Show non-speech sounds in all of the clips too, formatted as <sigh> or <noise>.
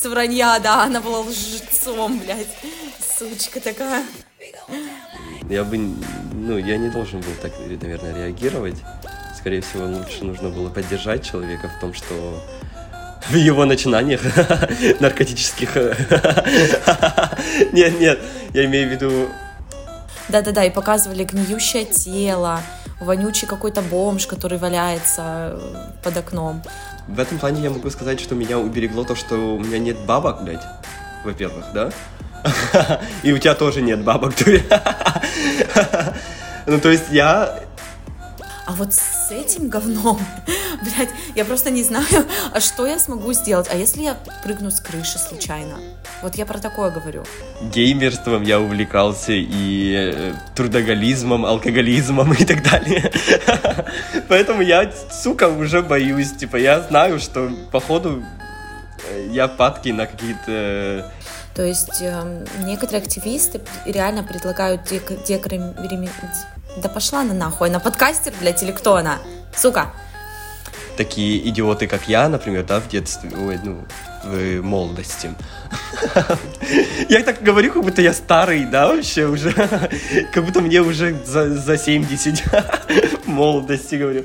с вранья, да, она была лжецом, блядь, сучка такая. Я бы, ну, я не должен был так, наверное, реагировать. Скорее всего, лучше нужно было поддержать человека в том, что в его начинаниях <laughs> наркотических. <laughs> Нет, нет, я имею в виду... Да-да-да, и показывали гниющее тело, вонючий какой-то бомж, который валяется э, под окном. В этом плане я могу сказать, что меня уберегло то, что у меня нет бабок, блядь, во-первых, да? <laughs> И у тебя тоже нет бабок, <laughs> Ну, то есть я а вот с этим говном, <laughs> блядь, я просто не знаю, а что я смогу сделать. А если я прыгну с крыши случайно? Вот я про такое говорю. Геймерством я увлекался и э, трудоголизмом, алкоголизмом и так далее. <laughs> Поэтому я, сука, уже боюсь. Типа, я знаю, что, походу, э, я падки на какие-то то есть э, некоторые активисты реально предлагают декрим... Да пошла она нахуй, на подкастер, блядь, или кто она? Сука. Такие идиоты, как я, например, да, в детстве, ой, ну, в молодости. <laughs> Я так говорю, как будто я старый, да, вообще уже. <laughs> Как будто мне уже за, за 70 <laughs> молодости говорю.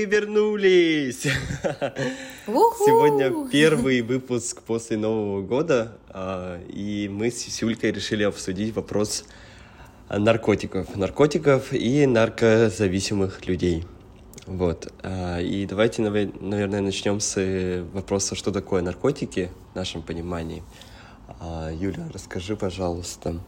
Мы вернулись! Сегодня первый выпуск после Нового года, а, и мы с Юлькой решили обсудить вопрос наркотиков, наркотиков и наркозависимых людей. Вот. А, и давайте, наверное, начнем с вопроса, что такое наркотики в нашем понимании. А, Юля, расскажи, пожалуйста.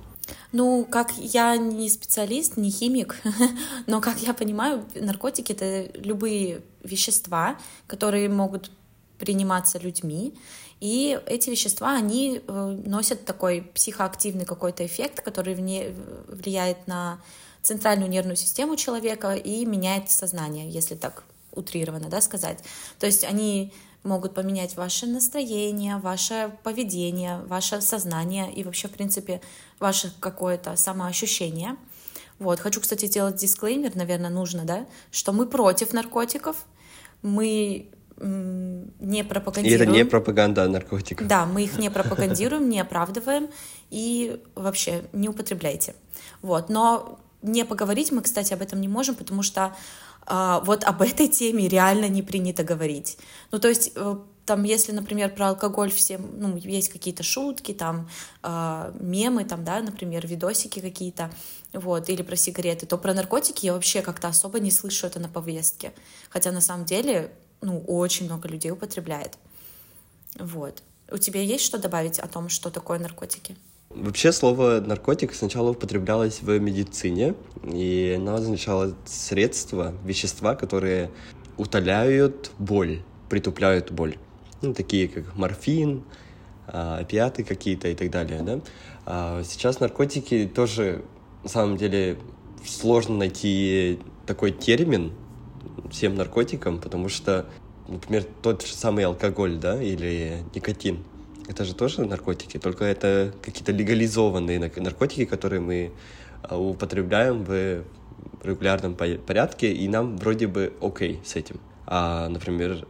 Ну, как я не специалист, не химик, <laughs> но как я понимаю, наркотики это любые вещества, которые могут приниматься людьми, и эти вещества, они э, носят такой психоактивный какой-то эффект, который вне, влияет на центральную нервную систему человека и меняет сознание, если так утрированно да, сказать. То есть они могут поменять ваше настроение, ваше поведение, ваше сознание и вообще, в принципе, ваше какое-то самоощущение. Вот. Хочу, кстати, сделать дисклеймер, наверное, нужно, да, что мы против наркотиков, мы не пропагандируем. И это не пропаганда наркотиков. Да, мы их не пропагандируем, не оправдываем и вообще не употребляйте. Вот. Но не поговорить мы, кстати, об этом не можем, потому что а, вот об этой теме реально не принято говорить. Ну, то есть э, там, если, например, про алкоголь все, ну, есть какие-то шутки, там, э, мемы, там, да, например, видосики какие-то, вот, или про сигареты, то про наркотики я вообще как-то особо не слышу это на повестке. Хотя на самом деле, ну, очень много людей употребляет. Вот. У тебя есть что добавить о том, что такое наркотики? Вообще слово наркотик сначала употреблялось в медицине, и оно означало средства, вещества, которые утоляют боль, притупляют боль. Ну, такие как морфин, а, опиаты какие-то и так далее, да. А сейчас наркотики тоже, на самом деле, сложно найти такой термин всем наркотикам, потому что, например, тот же самый алкоголь, да, или никотин – это же тоже наркотики, только это какие-то легализованные наркотики, которые мы а, употребляем в регулярном порядке, и нам вроде бы окей с этим. А, например,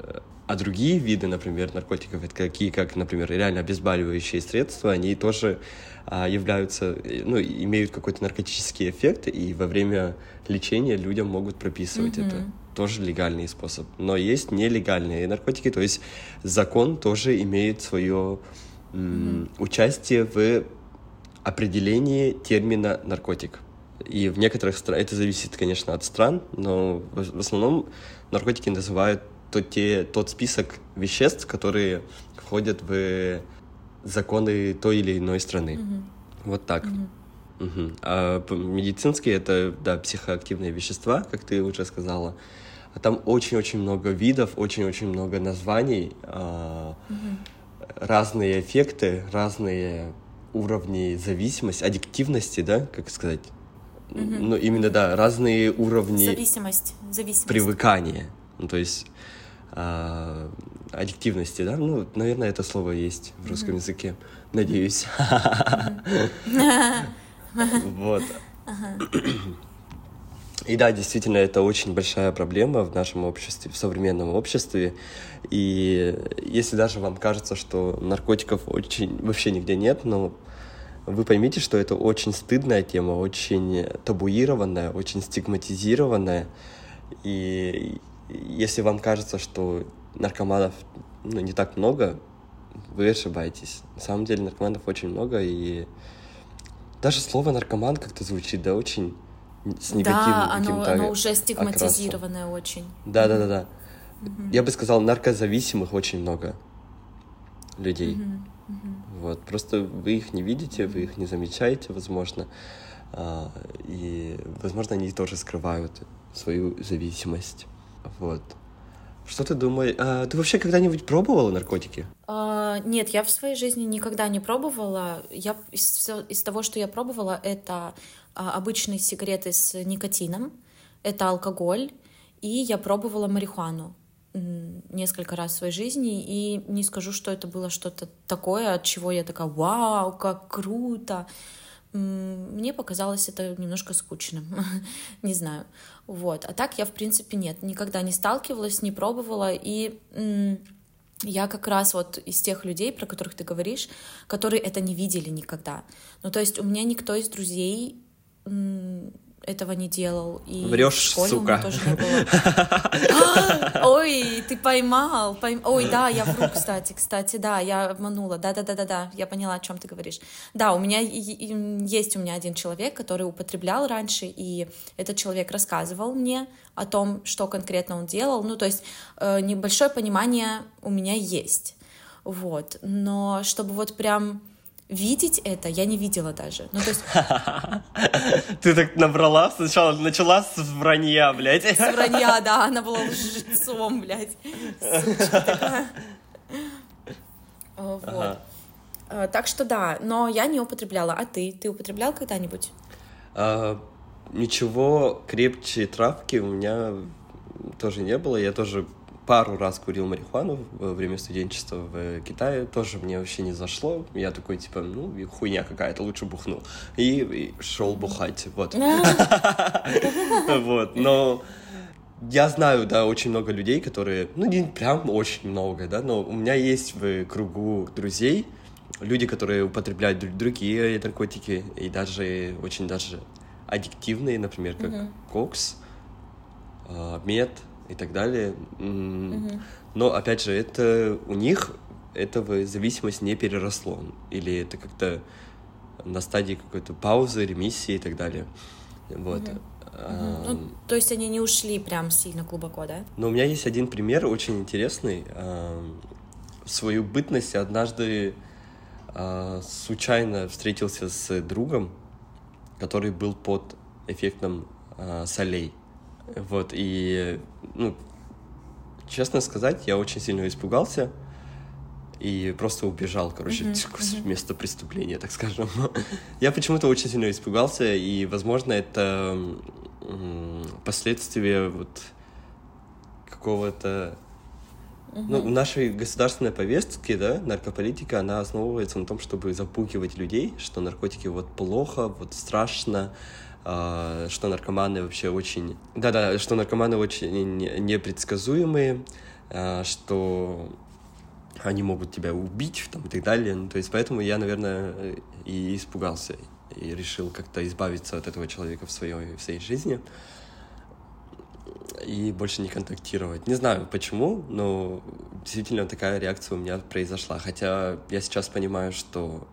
а другие виды, например, наркотиков, это какие, как, например, реально обезболивающие средства, они тоже а, являются, ну, имеют какой-то наркотический эффект, и во время лечения людям могут прописывать mm-hmm. это тоже легальный способ. Но есть нелегальные наркотики, то есть закон тоже имеет свое mm-hmm. участие в определении термина наркотик. И в некоторых странах, это зависит, конечно, от стран, но в основном наркотики называют тот, те, тот список веществ, которые входят в законы той или иной страны. Мгм. Вот так. Мгм. Мгм. А медицинские это, да, психоактивные вещества, как ты уже сказала. А там очень-очень много видов, очень-очень много названий, а, Мгм. разные эффекты, разные уровни зависимости, аддиктивности, да, как сказать? Мгм. Ну, именно, да, разные уровни Зависимость. Зависимость. привыкания. Ну, то есть а, аддиктивности, да? Ну, наверное, это слово есть в русском языке. Надеюсь. Вот. И да, действительно, это очень большая проблема в нашем обществе, в современном обществе. И если даже вам кажется, что наркотиков очень вообще нигде нет, но вы поймите, что это очень стыдная тема, очень табуированная, очень стигматизированная. И если вам кажется, что наркоманов ну, не так много, вы ошибаетесь. На самом деле наркоманов очень много, и даже слово наркоман как-то звучит, да, очень с негативным Да, оно, оно уже окрасом. стигматизированное очень. Да, да, да, да. Я бы сказал, наркозависимых очень много людей. Мгм. Вот. Просто вы их не видите, вы их не замечаете, возможно. А, И, возможно, они тоже скрывают свою зависимость. Вот. Что ты думаешь? а, ты вообще когда-нибудь пробовала наркотики? А, Нет, я в своей жизни никогда не пробовала. Я из, из того, что я пробовала, это а, обычные сигареты с никотином, это алкоголь, и я пробовала марихуану несколько раз в своей жизни, и не скажу, что это было что-то такое, от чего я такая, вау, как круто. Мне показалось это немножко скучным, <laughs> не знаю. Вот. А так я, в принципе, нет, никогда не сталкивалась, не пробовала, и я как раз вот из тех людей, про которых ты говоришь, которые это не видели никогда. Ну, то есть у меня никто из друзей этого не делал. И Врешь, в школе сука. тоже не было. <laughs> Ой, ты поймал. пойм- Ой, да, я вру, кстати, кстати, да, я обманула. Да-да-да-да-да, я поняла, о чем ты говоришь. Да, у меня есть у меня один человек, который употреблял раньше, и этот человек рассказывал мне о том, что конкретно он делал. Ну, то есть э, небольшое понимание у меня есть. Вот. Но чтобы вот прям видеть это, я не видела даже. Ну, то есть <laughs> Ты так набрала, сначала начала с вранья, блядь. с вранья, да, она была лжецом, блядь. Сучка. Э, Вот. Ага. Э, Так что да, но я не употребляла. А ты? Ты употреблял когда-нибудь? А, Ничего крепче травки у меня тоже не было. Я тоже пару раз курил марихуану во время студенчества в Китае. Тоже мне вообще не зашло. Я такой, типа, ну, и хуйня какая-то, лучше бухну. И, шел бухать, вот. <laughs> <laughs> Вот, но я знаю, да, очень много людей, которые, ну, не прям очень много, да, но у меня есть в кругу друзей люди, которые употребляют дру- другие наркотики и даже очень даже аддиктивные, например, как кокс, а, мед и так далее. Но, опять же, это у них этого зависимость не переросло. Или это как-то на стадии какой-то паузы, ремиссии и так далее. Вот. А, Ну, то есть они не ушли прям сильно глубоко, да? но у меня есть один пример очень интересный. В свою бытность однажды а, случайно встретился с другом, который был под эффектом а, солей. Вот, и, ну, честно сказать, я очень сильно испугался и просто убежал, короче, <laughs> с мгм. места преступления, так скажем. <laughs> Я почему-то очень сильно испугался, и, возможно, это последствия вот какого-то ну, в нашей государственной повестке, да, наркополитика, она основывается на том, чтобы запугивать людей, что наркотики вот плохо, вот страшно, что наркоманы вообще очень... Да-да, что наркоманы очень не- непредсказуемые, а, что они могут тебя убить там, и так далее. Ну, то есть поэтому я, наверное, и испугался, и решил как-то избавиться от этого человека в своей, в своей жизни и больше не контактировать. Не знаю почему, но действительно такая реакция у меня произошла. Хотя я сейчас понимаю, что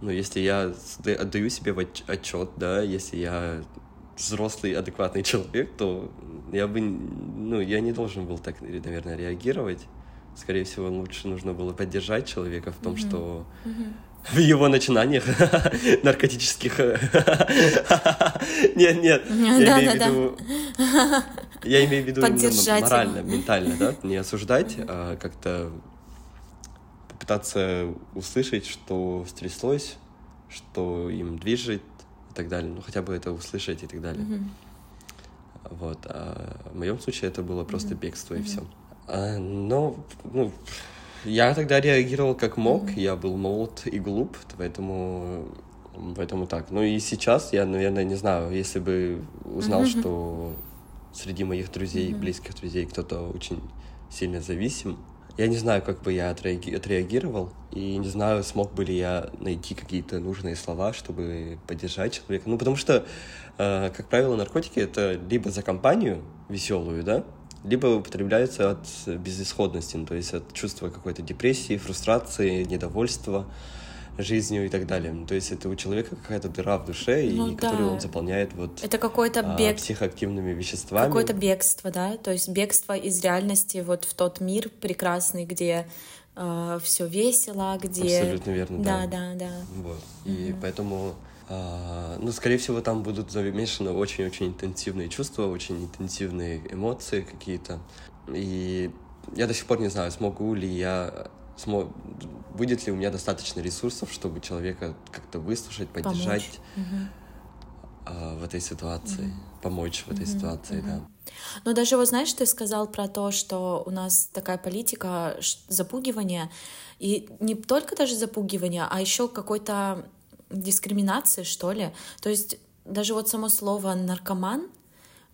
ну, если я отдаю себе отчет, да, если я взрослый, адекватный человек, то я бы, ну, я не должен был так, наверное, реагировать. Скорее всего, лучше нужно было поддержать человека в том, mm-hmm. что mm-hmm в его начинаниях <laughs> наркотических. <laughs> Нет, нет, я имею в виду... Я имею в виду именно морально, ментально, да, не осуждать, а как-то попытаться услышать, что стряслось, что им движет и так далее. Ну, хотя бы это услышать и так далее. Вот. А в моем случае это было просто бегство и все. А, но, ну, я тогда реагировал как мог, mm-hmm. я был молод и глуп, поэтому, поэтому так. Ну и сейчас я, наверное, не знаю, если бы узнал, mm-hmm. что среди моих друзей, mm-hmm. близких друзей кто-то очень сильно зависим, я не знаю, как бы я отреагировал, и не знаю, смог бы ли я найти какие-то нужные слова, чтобы поддержать человека. Ну, потому что, э, как правило, наркотики — это либо за компанию веселую, да, либо употребляются от безысходности, ну, то есть от чувства какой-то депрессии, фрустрации, недовольства жизнью и так далее. Ну, то есть это у человека какая-то дыра в душе, ну, и да. которую он заполняет вот это какое-то а, бег... психоактивными веществами. Какое-то бегство, да, то есть бегство из реальности вот в тот мир прекрасный, где э, все весело, где... Абсолютно верно, да. Да, да, да. Вот. И mm-hmm. поэтому а, ну, скорее всего, там будут замешаны очень-очень интенсивные чувства, очень интенсивные эмоции какие-то. И я до сих пор не знаю, смогу ли я смог, будет ли у меня достаточно ресурсов, чтобы человека как-то выслушать, поддержать помочь. в этой ситуации, угу. помочь в этой угу. ситуации, угу. да. Но даже вот знаешь, ты сказал про то, что у нас такая политика запугивания, и не только даже запугивания, а еще какой-то дискриминации, что ли. То есть даже вот само слово наркоман,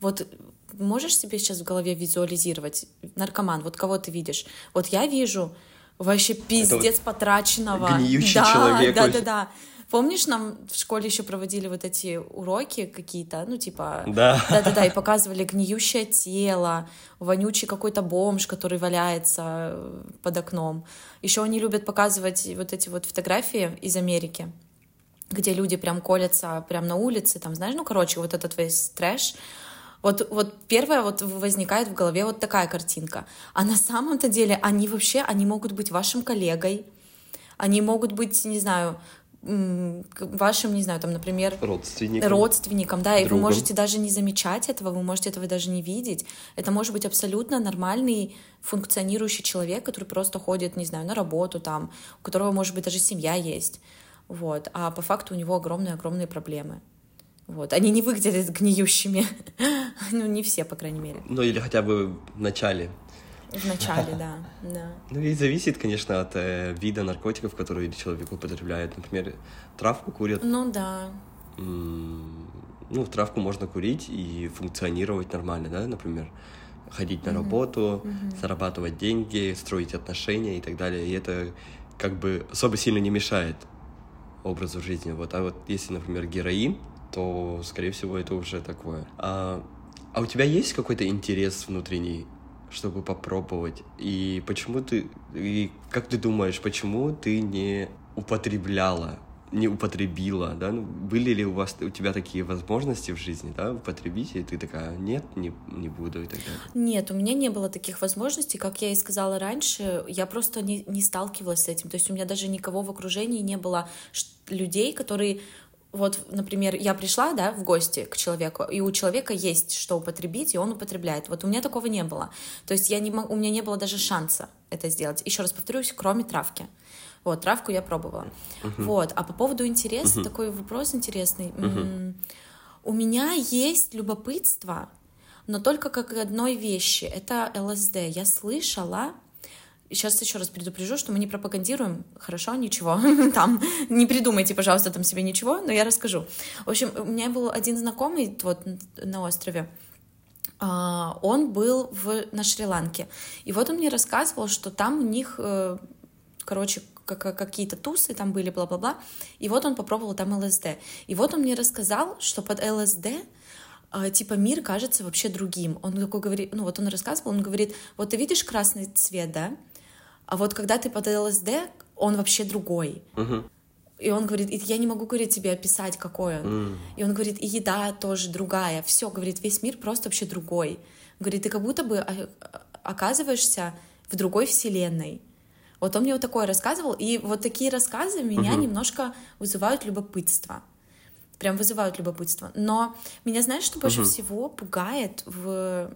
вот можешь себе сейчас в голове визуализировать наркоман, вот кого ты видишь? Вот я вижу вообще пиздец вот потраченного. Гниющий да, человек. Да, да, да. Помнишь, нам в школе еще проводили вот эти уроки какие-то, ну, типа... Да. Да-да-да, и показывали гниющее тело, вонючий какой-то бомж, который валяется под окном. Еще они любят показывать вот эти вот фотографии из Америки где люди прям колятся прям на улице, там, знаешь, ну, короче, вот этот весь трэш, вот, вот первое вот возникает в голове вот такая картинка. А на самом-то деле они вообще, они могут быть вашим коллегой, они могут быть, не знаю, вашим, не знаю, там, например, родственником, родственником да, другом. и вы можете даже не замечать этого, вы можете этого даже не видеть. Это может быть абсолютно нормальный функционирующий человек, который просто ходит, не знаю, на работу там, у которого, может быть, даже семья есть вот, а по факту у него огромные-огромные проблемы. Вот. Они не выглядят гниющими. <laughs> ну, не все, по крайней мере. Ну, или хотя бы в начале. В начале, да, да. Ну, и зависит, конечно, от э, вида наркотиков, которые человек употребляет. Например, травку курят. Ну, да. ну, травку можно курить и функционировать нормально, да, например, ходить на mm-hmm. работу, mm-hmm. зарабатывать деньги, строить отношения и так далее. И это как бы особо сильно не мешает образу жизни. Вот. А вот если, например, героин, то, скорее всего, это уже такое. А, а у тебя есть какой-то интерес внутренний, чтобы попробовать? И почему ты... И как ты думаешь, почему ты не употребляла не употребила, да? Ну, были ли у вас у тебя такие возможности в жизни, да, употребить, и ты такая, нет, не, не буду и так далее? Нет, у меня не было таких возможностей, как я и сказала раньше, я просто не, не сталкивалась с этим, то есть у меня даже никого в окружении не было людей, которые вот, например, я пришла, да, в гости к человеку, и у человека есть что употребить, и он употребляет. Вот у меня такого не было. То есть я не, у меня не было даже шанса это сделать. Еще раз повторюсь, кроме травки. Вот, травку я пробовала. Uh-huh. Вот, а по поводу интереса, uh-huh. такой вопрос интересный. Uh-huh. У меня есть любопытство, но только как одной вещи. Это ЛСД. Я слышала, сейчас еще раз предупрежу, что мы не пропагандируем, хорошо, ничего, <laughs> там, не придумайте, пожалуйста, там себе ничего, но я расскажу. В общем, у меня был один знакомый вот на острове, а, он был в, на Шри-Ланке, и вот он мне рассказывал, что там у них, э, короче, какие-то тусы там были, бла-бла-бла. И вот он попробовал там ЛСД. И вот он мне рассказал, что под ЛСД а, типа мир кажется вообще другим. Он такой говорит, ну вот он рассказывал, он говорит, вот ты видишь красный цвет, да? А вот когда ты под ЛСД, он вообще другой. Uh-huh. И он говорит, и я не могу, говорит, тебе описать, какой он. Mm. И он говорит, и еда тоже другая. Все, говорит, весь мир просто вообще другой. Говорит, ты как будто бы а, оказываешься в другой вселенной. Вот он мне вот такое рассказывал, и вот такие рассказы меня угу. немножко вызывают любопытство. Прям вызывают любопытство. Но меня, знаешь, что больше угу. всего пугает в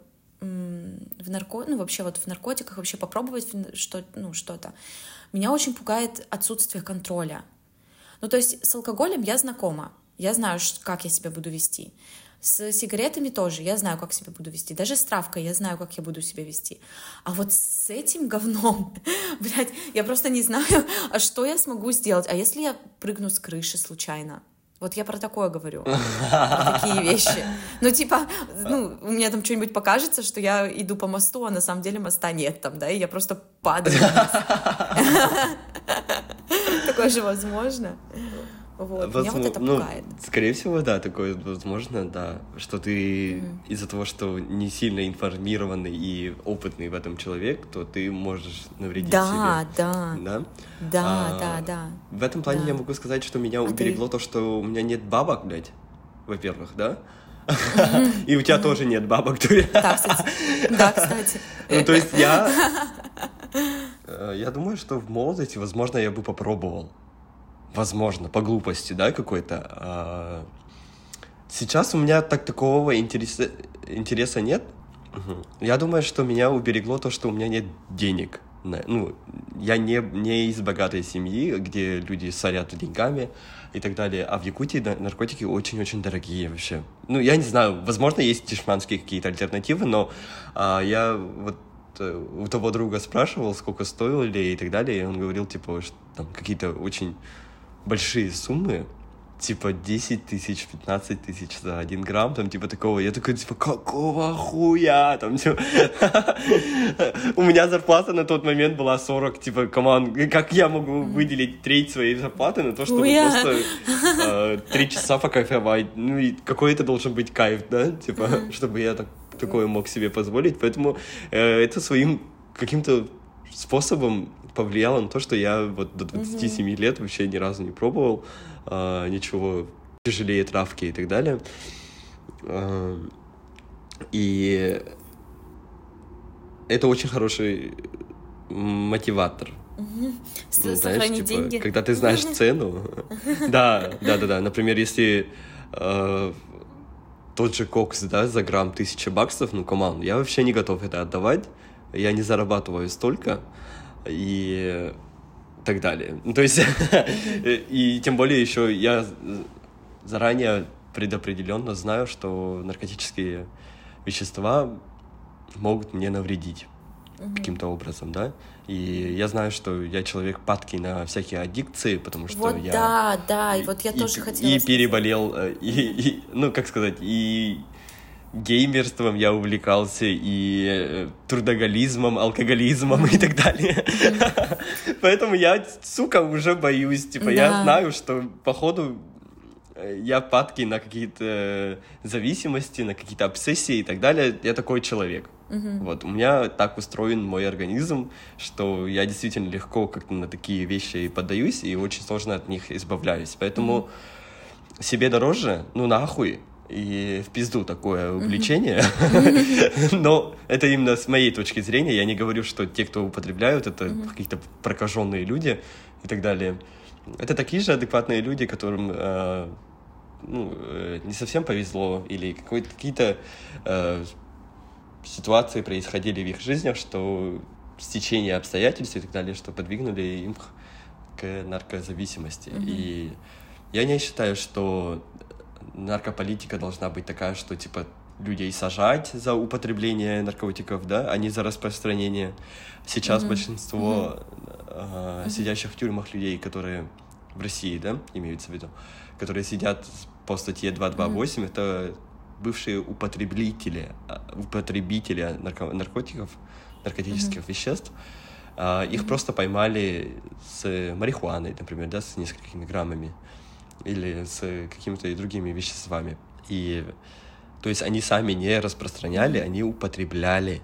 в нарко... ну, вообще вот в наркотиках, вообще попробовать что, ну, что-то. Меня очень пугает отсутствие контроля. Ну, то есть с алкоголем я знакома, я знаю, как я себя буду вести. С сигаретами тоже я знаю, как себя буду вести. Даже с травкой я знаю, как я буду себя вести. А вот с этим говном, <laughs> блядь, я просто не знаю, <laughs> а что я смогу сделать. А если я прыгну с крыши случайно? Вот я про такое говорю, про такие вещи. Ну, типа, ну, у меня там что-нибудь покажется, что я иду по мосту, а на самом деле моста нет там, да, и я просто падаю. <laughs> Такое же возможно. Вот, Возможно, меня вот это ну, пугает. Скорее всего, да, такое возможно, да, что ты mm-hmm. из-за того, что не сильно информированный и опытный в этом человек, то ты можешь навредить да, себе. Да, да. Да, а, да, да. В этом плане да. я могу сказать, что меня а уберегло ты... то, что у меня нет бабок, блядь, во-первых, да? <laughs> И у тебя тоже нет бабок, Да, кстати. Да, кстати. <laughs> Ну, то есть я... Э, я думаю, что в молодости, возможно, я бы попробовал возможно, по глупости, да, какой-то. А... Сейчас у меня так такого интереса, интереса нет. Я думаю, что меня уберегло то, что у меня нет денег. Ну, я не, не из богатой семьи, где люди сорят деньгами и так далее. А в Якутии наркотики очень-очень дорогие вообще. Ну, я не знаю, возможно, есть тишманские какие-то альтернативы, но а, я вот э, у того друга спрашивал, сколько стоили и так далее, и он говорил, типа, что там какие-то очень большие суммы, типа 10 тысяч, 15 тысяч за один грамм, там, типа, такого, я такой, типа, какого хуя, там, типа, <laughs> у меня зарплата на тот момент была 40, типа, команд, как я могу выделить треть своей зарплаты на то, чтобы просто <laughs> э, три часа покайфовать, ну, и какой это должен быть кайф, да, типа, чтобы я так, такое мог себе позволить, поэтому э, это своим каким-то способом повлияло на то, что я вот до 27 mm-hmm. лет вообще ни разу не пробовал а, ничего тяжелее травки и так далее. А, и это очень хороший мотиватор. Угу. Ну, знаешь, типа, деньги. Когда ты знаешь <laughs> цену. Да, да, да, да. Например, если э, тот же кокс, да, за грамм тысяча баксов, ну, команд, я вообще не готов это отдавать. Я не зарабатываю столько и так далее. Ну, то есть, <laughs> и тем более еще я заранее предопределенно знаю, что наркотические вещества могут мне навредить каким-то образом, да. И я знаю, что я человек падкий на всякие аддикции, потому что вот я... да, да, и вот я и, тоже хотела... И переболел, э, и, и, ну, как сказать, и геймерством я увлекался и э, трудоголизмом, алкоголизмом и так далее. <laughs> Поэтому я, сука, уже боюсь. Типа, я знаю, что походу э, я падки на какие-то зависимости, на какие-то обсессии и так далее. Я такой человек. Вот, у меня так устроен мой организм, что я действительно легко как-то на такие вещи поддаюсь и очень сложно от них избавляюсь. Поэтому себе дороже, ну нахуй, и в пизду такое увлечение. <laughs> Но это именно с моей точки зрения. Я не говорю, что те, кто употребляют, это какие-то прокаженные люди и так далее. Это такие же адекватные люди, которым э, ну, э, не совсем повезло, или какие-то э, ситуации происходили в их жизнях, что стечение обстоятельств и так далее, что подвигнули им к наркозависимости. И я не считаю, что наркополитика должна быть такая, что типа людей сажать за употребление наркотиков, да, а не за распространение. Сейчас mm-hmm. большинство mm-hmm. Э, сидящих в тюрьмах людей, которые в России, да, имеются в виду, которые сидят по статье 228, mm-hmm. это бывшие употребители, а, употребители нарко- наркотиков, наркотических mm-hmm. веществ. Uh, их mm-hmm. просто поймали с марихуаной, например, да, с несколькими граммами или с какими-то другими веществами. И то есть они сами не распространяли, они употребляли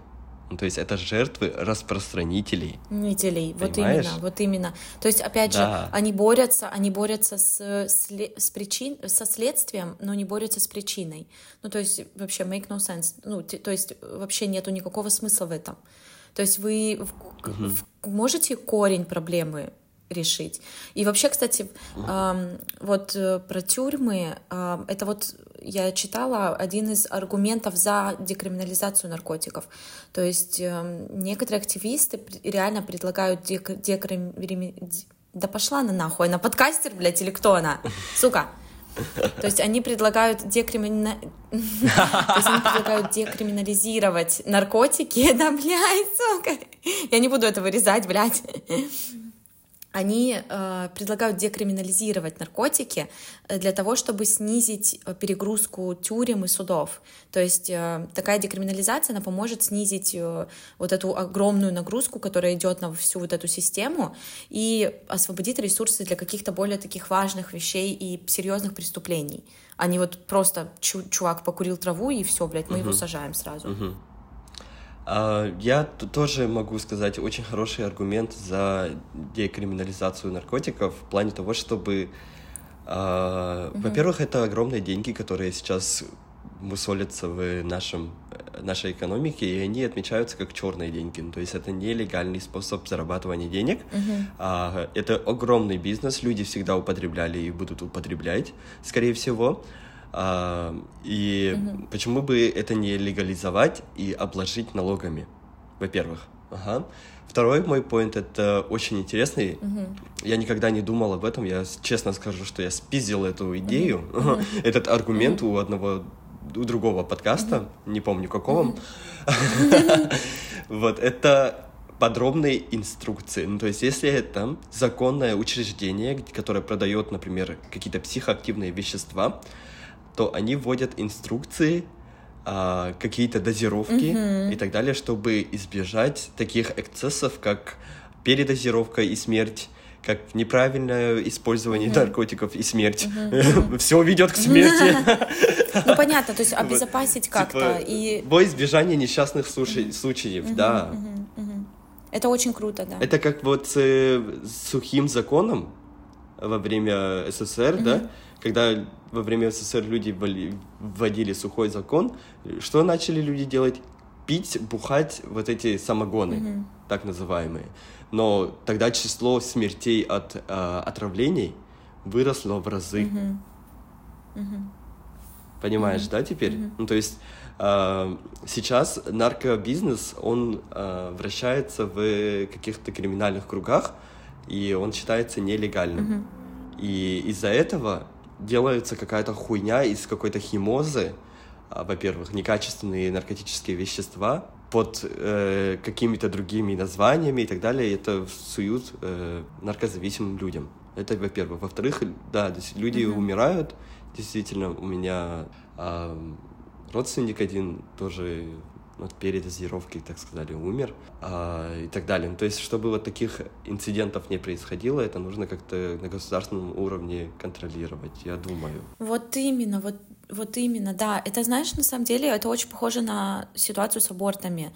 Ну, то есть это жертвы распространителей. Нителей, вот именно, вот именно. То есть, опять да. же, они борются, они борются с, с, причин, со следствием, но не борются с причиной. Ну, то есть, вообще, make no sense. Ну, то есть, вообще нету никакого смысла в этом. То есть вы угу. можете корень проблемы решить. И вообще, кстати, вот э, про тюрьмы, это вот я читала один из аргументов за декриминализацию наркотиков. То есть э, некоторые активисты реально предлагают дек декриминализацию. Да пошла на нахуй, на подкастер, блядь, или кто она? Сука. То есть они предлагают декримина... <laughs> Они предлагают декриминализировать наркотики. <laughs> Да, блядь, сука. Я не буду это вырезать, блядь они э, предлагают декриминализировать наркотики э, для того, чтобы снизить э, перегрузку тюрем и судов. То есть э, такая декриминализация, она поможет снизить э, вот эту огромную нагрузку, которая идет на всю вот эту систему, и освободит ресурсы для каких-то более таких важных вещей и серьезных преступлений. А не вот просто чу чувак покурил траву и все, блядь, мы uh-huh. его сажаем сразу. Uh-huh. А, я тоже могу сказать очень хороший аргумент за декриминализацию наркотиков в плане того, чтобы, угу. во-первых, это огромные деньги, которые сейчас мусолятся в нашем, нашей экономике, и они отмечаются как черные деньги. Ну, то есть это нелегальный способ зарабатывания денег. Uh-huh. А, это огромный бизнес, люди всегда употребляли и будут употреблять, скорее всего. А, и угу. почему бы это не легализовать и обложить налогами, во-первых. Ага. Второй мой поинт это очень интересный. Uh-huh. Я никогда не думал об этом. Я честно скажу, что я спиздил эту идею, uh-huh. <laughs> этот аргумент uh-huh. у одного у другого подкаста, uh-huh. не помню какого. <laughs> Вот это подробные инструкции. Ну, то есть, если это законное учреждение, которое продает, например, какие-то психоактивные вещества, то они вводят инструкции, а, какие-то дозировки mm-hmm. и так далее, чтобы избежать таких эксцессов, как передозировка и смерть, как неправильное использование mm-hmm. наркотиков и смерть. Mm-hmm. <laughs> Все ведет к смерти. <laughs> Ну понятно, то есть обезопасить типа, как-то и. Во избежание несчастных случаев, да. Это очень круто, да. Это как вот с сухим законом во время СССР, да, когда во время СССР люди вводили сухой закон, что начали люди делать? Пить, бухать вот эти самогоны, mm-hmm. так называемые. Но тогда число смертей от э, отравлений выросло в разы. Mm-hmm. Mm-hmm. Понимаешь, mm-hmm. да, теперь? Mm-hmm. Ну, то есть э, сейчас наркобизнес, он э, вращается в каких-то криминальных кругах, и он считается нелегальным. Mm-hmm. И из-за этого делается какая-то хуйня из какой-то химозы, а, во-первых, некачественные наркотические вещества под э, какими-то другими названиями и так далее, и это суют э, наркозависимым людям. Это, во-первых. Во-вторых, да, люди mm-hmm. умирают. Действительно, у меня э, родственник один тоже от передозировки, так сказали, умер а, и так далее. Ну, то есть, чтобы вот таких инцидентов не происходило, это нужно как-то на государственном уровне контролировать, я думаю. Вот именно, вот, вот именно, да. Это, знаешь, на самом деле, это очень похоже на ситуацию с абортами.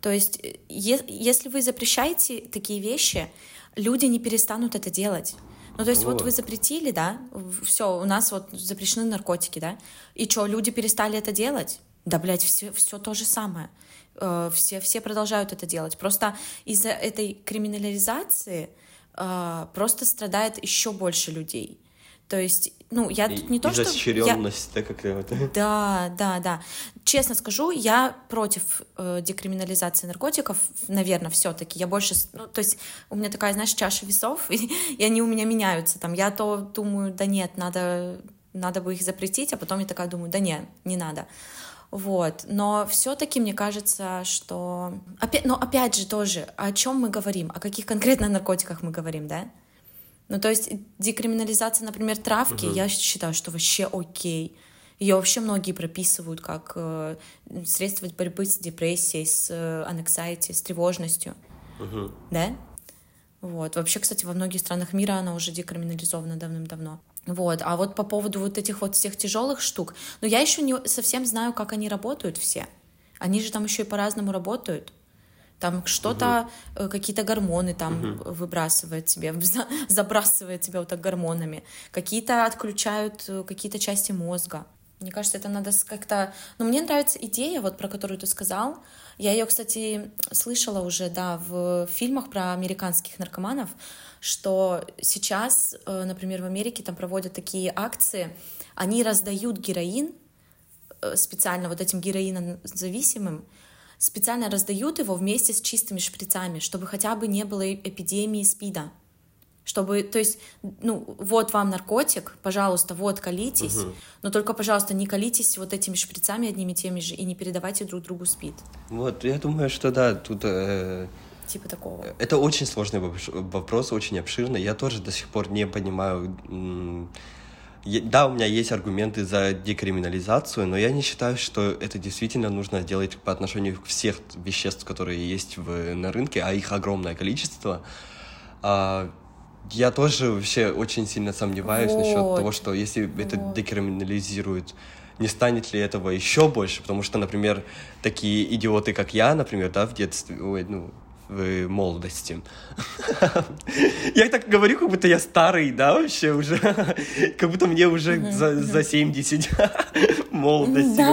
То есть, е- если вы запрещаете такие вещи, люди не перестанут это делать. Ну, то есть, вот. вот вы запретили, да, все, у нас вот запрещены наркотики, да, и что, люди перестали это делать? Да, блядь, все, все то же самое. Э, все, все продолжают это делать. Просто из-за этой криминализации э, просто страдает еще больше людей. То есть, ну, я тут не то, что... Изощренность, я... да, как это... Да, да, да. Честно скажу, я против э, декриминализации наркотиков, наверное, все таки Я больше... Ну, то есть у меня такая, знаешь, чаша весов, <laughs> и, и они у меня меняются. Там я то думаю, да нет, надо, надо бы их запретить, а потом я такая думаю, да нет, не надо. Вот. Но все-таки мне кажется, что... Опять, но опять же тоже, о чем мы говорим, о каких конкретно наркотиках мы говорим, да? Ну, то есть декриминализация, например, травки, угу. я считаю, что вообще окей. Ее вообще многие прописывают как э, средство борьбы с депрессией, с э, с тревожностью. Угу. Да? Вот. Вообще, кстати, во многих странах мира она уже декриминализована давным-давно. Вот, а вот по поводу вот этих вот всех тяжелых штук, но я еще не совсем знаю, как они работают все. Они же там еще и по-разному работают. там что-то, угу. какие-то гормоны там угу. выбрасывает тебе, <laughs> забрасывает тебя вот так гормонами, какие-то отключают э, какие-то части мозга. Мне кажется, это надо как-то... Но мне нравится идея, вот про которую ты сказал. Я ее, кстати, слышала уже, да, в фильмах про американских наркоманов, что сейчас, э, например, в Америке там проводят такие акции, они раздают героин э, специально вот этим героинозависимым, специально раздают его вместе с чистыми шприцами, чтобы хотя бы не было эпидемии СПИДа. Чтобы, то есть, ну, вот вам наркотик, пожалуйста, вот, колитесь, угу. но только, пожалуйста, не колитесь вот этими шприцами одними и теми же и не передавайте друг другу СПИД. Вот, я думаю, что да, тут... Э, типа такого. Это очень сложный вопрос, очень обширный. Я тоже до сих пор не понимаю... Да, у меня есть аргументы за декриминализацию, но я не считаю, что это действительно нужно делать по отношению к всех веществ, которые есть в, на рынке, а их огромное количество. А, я тоже вообще очень сильно сомневаюсь вот. насчет того, что если вот. это декриминализирует, не станет ли этого еще больше, потому что, например, такие идиоты, как я, например, да, в детстве, ой, ну, в молодости. <laughs> Я так говорю, как будто я старый, да, вообще уже, <laughs> как будто мне уже за, за 70 <laughs> молодости.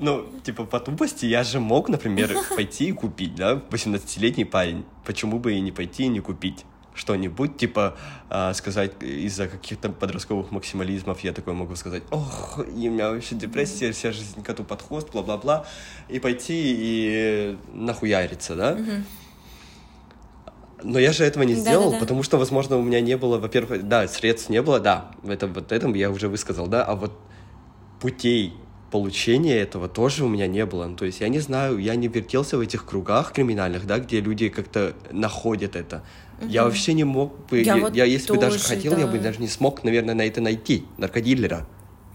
Ну, типа, по тупости я же мог, например, пойти и купить, да, 18-летний парень. Почему бы и не пойти и не купить? что-нибудь, типа э, сказать из-за каких-то подростковых максимализмов, я такой могу сказать, ох, и у меня вообще депрессия, вся жизнь коту под хвост, бла-бла-бла, и пойти и нахуяриться, да? Но я же этого не сделал, Да-да-да. потому что, возможно, у меня не было, во-первых, да, средств не было, да, это вот этом я уже высказал, да, а вот путей получения этого тоже у меня не было. Ну, то есть я не знаю, я не вертелся в этих кругах криминальных, да, где люди как-то находят это. Угу. Я вообще не мог бы, я, я, вот я если тоже, бы даже хотел, да. я бы даже не смог, наверное, на это найти наркодилера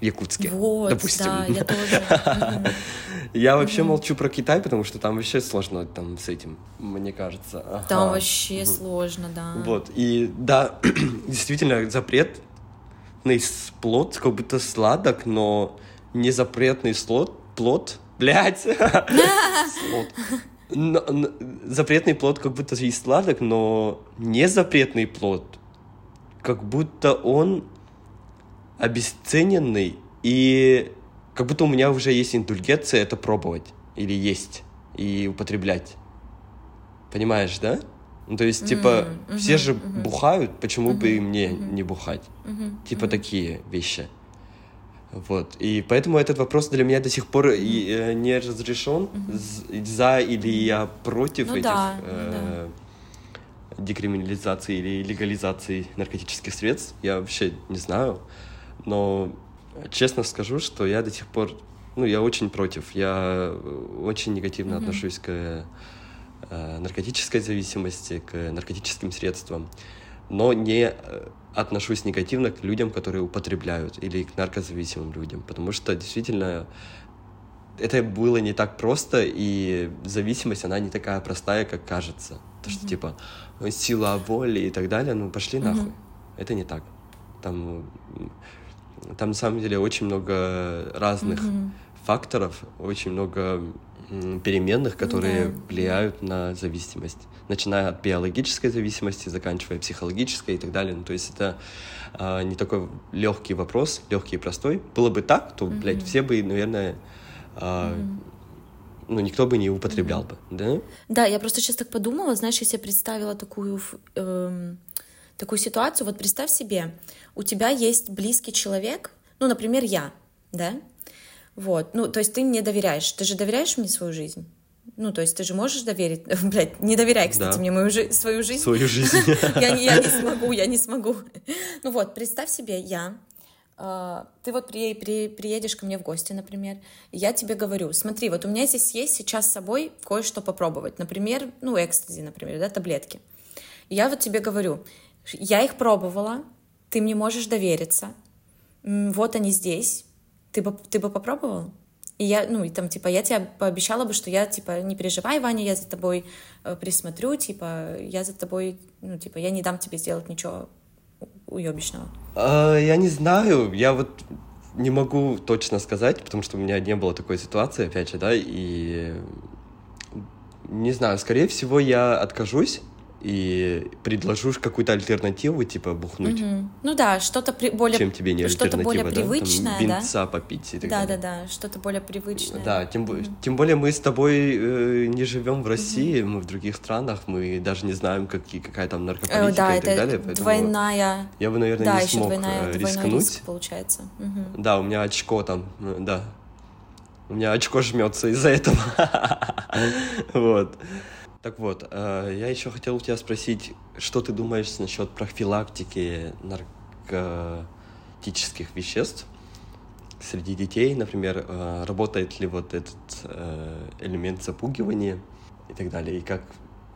Якутске, вот, допустим. Да, я тоже. <laughs> Я вообще молчу про Китай, потому что там вообще сложно там с этим, мне кажется. Там вообще сложно, да. Вот, и да, <clears throat> действительно, запрет плод как будто сладок, но не запретный слот, плод, блядь, <laughs> слот но, но, запретный плод как будто и сладок, но не запретный плод, как будто он обесцененный, и как будто у меня уже есть индульгенция это пробовать, или есть, и употреблять. Понимаешь, да? Ну, то есть, типа, mm-hmm, все же mm-hmm. бухают, почему mm-hmm, бы и мне mm-hmm. не бухать? Mm-hmm, типа, mm-hmm. такие вещи. Вот. И поэтому этот вопрос для меня до сих пор и, э, не разрешен, mm-hmm. за или я против ну, этих да, э, да. декриминализации или легализации наркотических средств. Я вообще не знаю. Но честно скажу, что я до сих пор, ну, я очень против. Я очень негативно mm-hmm. отношусь к э, наркотической зависимости, к наркотическим средствам. Но не э, отношусь негативно к людям, которые употребляют, или к наркозависимым людям, потому что действительно это было не так просто, и зависимость, она не такая простая, как кажется. То, что, mm-hmm. типа, сила воли и так далее, ну, пошли mm-hmm. нахуй. Это не так. Там, там, на самом деле, очень много разных mm-hmm. факторов, очень много переменных, которые да. влияют на зависимость, начиная от биологической зависимости, заканчивая психологической и так далее. Ну, то есть это а, не такой легкий вопрос, легкий и простой. Было бы так, то, mm-hmm. блядь, все бы, наверное, а, mm-hmm. ну, никто бы не употреблял mm-hmm. бы, да? Да, я просто сейчас так подумала, знаешь, я себе представила такую... Эм такую ситуацию, вот представь себе, у тебя есть близкий человек, ну, например, я, да, вот, ну, то есть ты мне доверяешь. Ты же доверяешь мне свою жизнь? Ну, то есть ты же можешь доверить... <laughs> Блядь, не доверяй, кстати, да. мне мою жи... свою жизнь. Свою жизнь. <laughs> я, не, я не смогу, я не смогу. ну вот, представь себе, я... Uh, ты вот при, при, приедешь ко мне в гости, например, и я тебе говорю, смотри, вот у меня здесь есть сейчас с собой кое-что попробовать, например, ну, экстази, например, да, таблетки. И я вот тебе говорю, я их пробовала, ты мне можешь довериться, вот они здесь, ты бы, ты бы попробовал? И я, ну, и там, типа, я тебе пообещала бы, что я, типа, не переживай, Ваня, я за тобой э, присмотрю, типа, я за тобой, ну, типа, я не дам тебе сделать ничего уебищного. А, я не знаю, я вот не могу точно сказать, потому что у меня не было такой ситуации, опять же, да, и Не знаю, скорее всего, я откажусь и предложу какую-то альтернативу, типа бухнуть. Мгм. Ну да, что-то при- более, Чем тебе не что-то более да? Там привычное, да? винца попить и так Да, далее. да, да, что-то более привычное. Да, тем, бо- тем более мы с тобой э, не живем в России, мы в других странах, мы даже не знаем, какие, какая там Э, наркополитика да, и так далее. поэтому двойная, Я бы, наверное, да, не еще смог двойная, э, двойной рискнуть. риск получается. Мгм. Да, у меня очко там, э, да. У меня очко жмется из-за этого. <laughs> Вот. Так вот, э, я еще хотел у тебя спросить, что ты думаешь насчет профилактики наркотических веществ среди детей, например, э, работает ли вот этот э, элемент запугивания и так далее, и как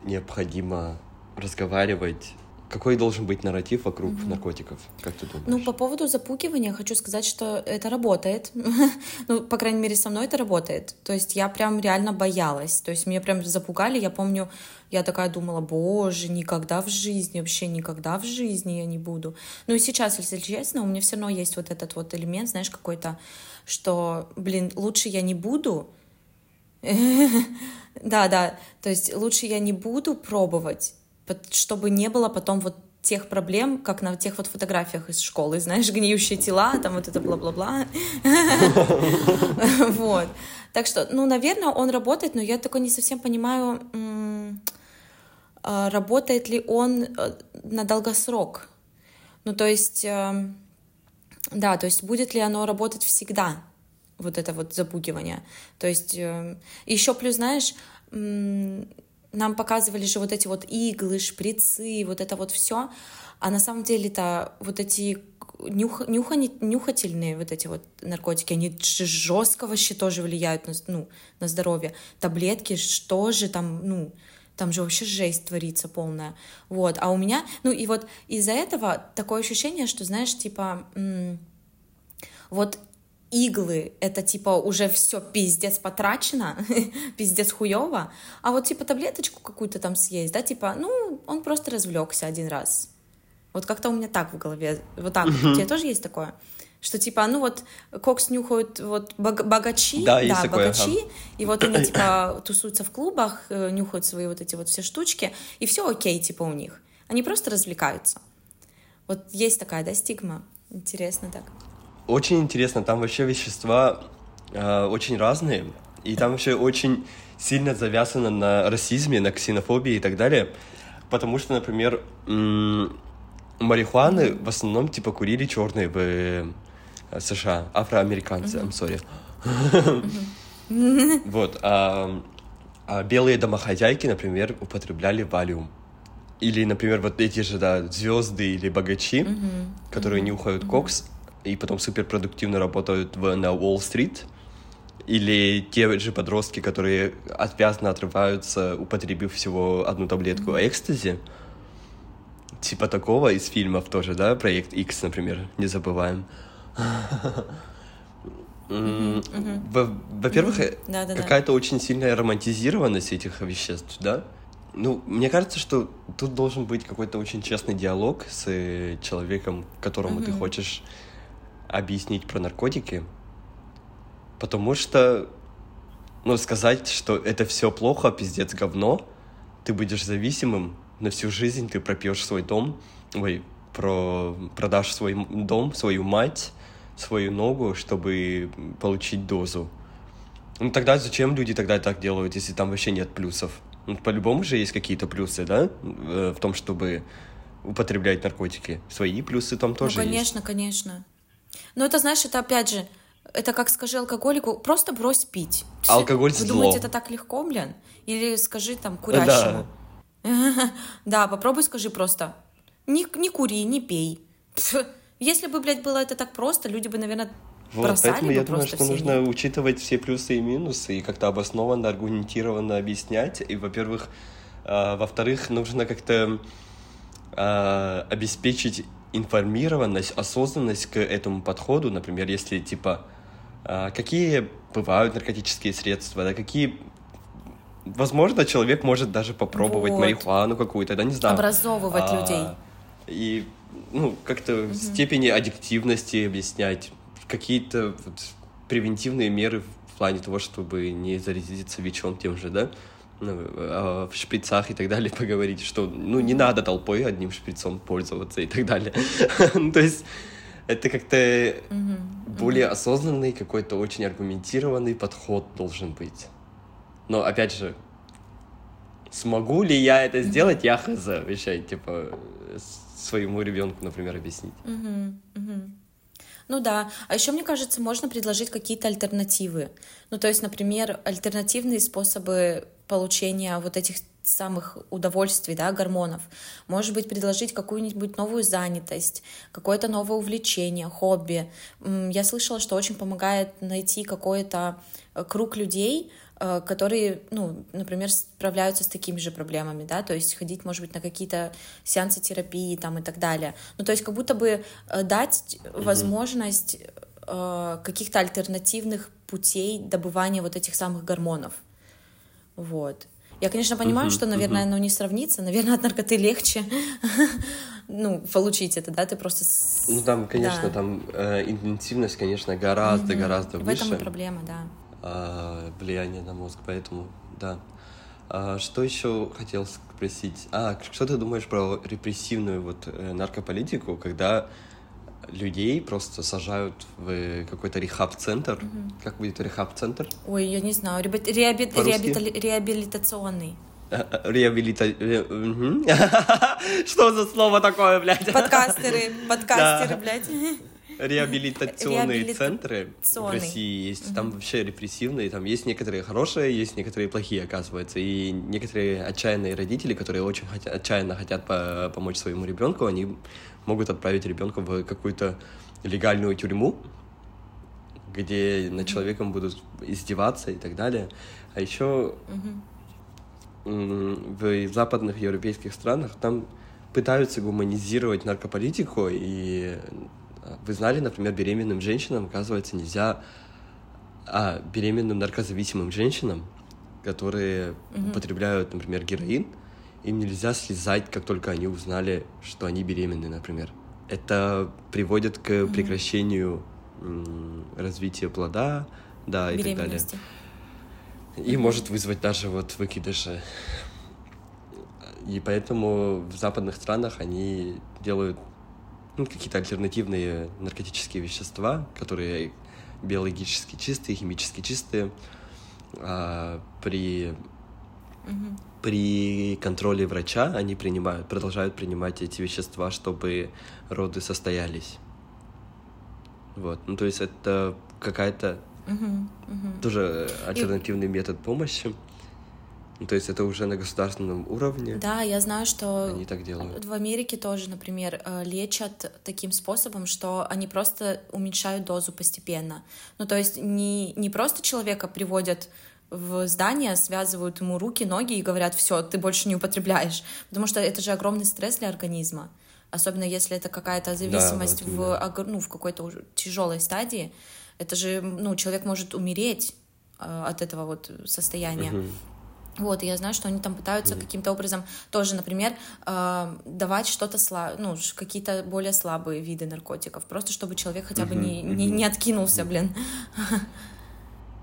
необходимо разговаривать, какой должен быть нарратив вокруг наркотиков, как ты думаешь? Ну, по поводу запугивания хочу сказать, что это работает. <laughs> ну, по крайней мере, со мной это работает. То есть я прям реально боялась. То есть меня прям запугали. Я помню, я такая думала, боже, никогда в жизни, вообще никогда в жизни я не буду. Ну и сейчас, если честно, у меня все равно есть вот этот вот элемент, знаешь, какой-то, что, блин, лучше я не буду, <laughs> да, да, то есть лучше я не буду пробовать, чтобы не было потом вот тех проблем, как на тех вот фотографиях из школы, знаешь, <laughs> гниющие тела, там вот это бла-бла-бла. <laughs> Вот. Так что, ну, наверное, он работает, но я только не совсем понимаю, а, работает ли он э, на долгосрок. Ну, то есть, эм, да, то есть будет ли оно работать всегда, вот это вот запугивание. То есть еще плюс, знаешь, нам показывали же вот эти вот иглы, шприцы, вот это вот все, а на самом деле-то вот эти нюх, нюхани- нюхательные вот эти вот наркотики, они же жестко вообще тоже влияют на, ну, на здоровье. Таблетки, что же там, ну, там же вообще жесть творится полная. Вот, а у меня, ну и вот из-за этого такое ощущение, что, знаешь, типа, вот иглы это типа уже все пиздец потрачено, <laughs> пиздец хуево, а вот типа таблеточку какую-то там съесть, да, типа, ну, он просто развлекся один раз. Вот как-то у меня так в голове, вот так. вот. У тебя тоже есть такое? Что типа, ну вот, кокс нюхают вот бог- богачи, Да, есть такое, богачи, и вот они типа <clears throat> тусуются в клубах, э, нюхают свои вот эти вот все штучки, и все окей, типа у них. Они просто развлекаются. Вот есть такая, да, стигма? Интересно так. Очень интересно, там вообще вещества э, очень разные, и там вообще очень сильно завязано на расизме, на ксенофобии и так далее, потому что, например, марихуаны в основном типа курили черные в э, США, афроамериканцы, I'm sorry. <laughs> Вот, а, а белые домохозяйки, например, употребляли валиум. Или, например, вот эти же, да, звезды или богачи, которые нюхают кокс и потом суперпродуктивно работают в, на Уолл-стрит. Или те же подростки, которые отвязно отрываются, употребив всего одну таблетку экстази. Типа такого из фильмов тоже, да? Проект X, например, не забываем. <laughs> Во-первых, какая-то очень сильная романтизированность этих веществ, да? Ну, мне кажется, что тут должен быть какой-то очень честный диалог с э, человеком, которому ты хочешь объяснить про наркотики. Потому что, ну, сказать, что это все плохо, пиздец, говно, ты будешь зависимым на всю жизнь, ты пропьешь свой дом, ой, про, продашь свой дом, свою мать, свою ногу, чтобы получить дозу. Ну тогда зачем люди тогда так делают, если там вообще нет плюсов? Ну, по-любому же есть какие-то плюсы, да, э, в том, чтобы употреблять наркотики. Свои плюсы там тоже ну, есть. конечно, конечно. Но это, знаешь, это опять же, это как скажи алкоголику, просто брось пить. Алкоголь Вы зло. думаете, это так легко, блин? Или скажи там курящему. <laughs> Да, попробуй скажи просто, не, не кури, не пей. Пф, Если бы, блядь, было это так просто, люди бы, наверное, Вот, бросали поэтому бы я думаю, что нужно учитывать все плюсы и минусы и как-то обоснованно, аргументированно объяснять. И, во-первых, а, во-вторых, нужно как-то а, обеспечить информированность, осознанность к этому подходу. Например, если типа а, какие бывают наркотические средства, да, какие Возможно, человек может даже попробовать Вот. марихуану какую-то, да, не знаю. Образовывать А, людей. И, ну, как-то степени аддиктивности объяснять, какие-то вот превентивные меры в плане того, чтобы не заразиться ВИЧом тем же, да? Ну, в шприцах и так далее <laughs> поговорить, что ну не надо толпой одним шприцом пользоваться и так далее. <laughs> Ну, то есть это как-то более осознанный, какой-то очень аргументированный подход должен быть. Но опять же, смогу ли я это сделать, я хз, вещай, типа своему ребенку, например, объяснить. Ну да. А еще, мне кажется, можно предложить какие-то альтернативы. Ну, то есть, например, альтернативные способы получения вот этих самых удовольствий, да, гормонов. Может быть, предложить какую-нибудь новую занятость, какое-то новое увлечение, хобби. Я слышала, что очень помогает найти какой-то э, круг людей, которые, ну, например, справляются с такими же проблемами, да, то есть ходить, может быть, на какие-то сеансы терапии там и так далее. Ну, то есть как будто бы э, дать mm-hmm. возможность каких-то альтернативных путей добывания вот этих самых гормонов. Вот. Я, конечно, понимаю, uh-huh, что, наверное, uh-huh. оно не сравнится. Наверное, от наркоты легче <laughs> ну, получить это, да, ты просто... Ну, там, конечно, да. там э, интенсивность, конечно, гораздо, uh-huh. гораздо выше. В этом и проблема, да. Э, влияние на мозг, поэтому, да. А, что еще хотел спросить? А, что ты думаешь про репрессивную вот э, наркополитику, когда людей просто сажают в какой-то рехаб-центр. Угу. Как будет рехаб-центр? Ой, я не знаю. Реаби... Реаби... Реабили... Реабилитационный. Э, э, реабилита... <laughs> Что за слово такое, блядь? Подкастеры, <laughs> подкастеры, блядь. Реабилитационные центры в России есть. Там вообще репрессивные. Там есть некоторые хорошие, есть некоторые плохие, оказывается. И некоторые отчаянные родители, которые очень отчаянно хотят помочь своему ребенку, они могут отправить ребенка в какую-то легальную тюрьму, где над человеком будут издеваться и так далее. А еще в западных европейских странах там пытаются гуманизировать наркополитику, и вы знали, например, беременным женщинам, оказывается, нельзя... А, беременным наркозависимым женщинам, которые mm-hmm. употребляют, например, героин, им нельзя слезать, как только они узнали, что они беременны, например. Это приводит к mm-hmm. прекращению развития плода, да, и так далее. И может вызвать даже вот выкидыши. И поэтому в западных странах они делают ну, какие-то альтернативные наркотические вещества, которые биологически чистые, химически чистые, а, при угу при контроле врача они принимают, продолжают принимать эти вещества, чтобы роды состоялись. Вот, ну то есть это какая-то uh-huh, uh-huh. тоже альтернативный И... метод помощи. Ну, то есть это уже на государственном уровне. Да, я знаю, что они так делают. В Америке тоже, например, э, лечат таким способом, что они просто уменьшают дозу постепенно. Ну, то есть не, не просто человека приводят в здание, связывают ему руки, ноги и говорят, все, ты больше не употребляешь. Потому что это же огромный стресс для организма. Особенно если это какая-то зависимость да, в, ну, в какой-то тяжелой стадии. Это же, ну, человек может умереть э, от этого вот состояния. Угу. Вот, и я знаю, что они там пытаются mm. каким-то образом тоже, например, э, давать что-то слабое, ну, какие-то более слабые виды наркотиков, просто чтобы человек хотя бы mm-hmm. не, не, не откинулся, блин.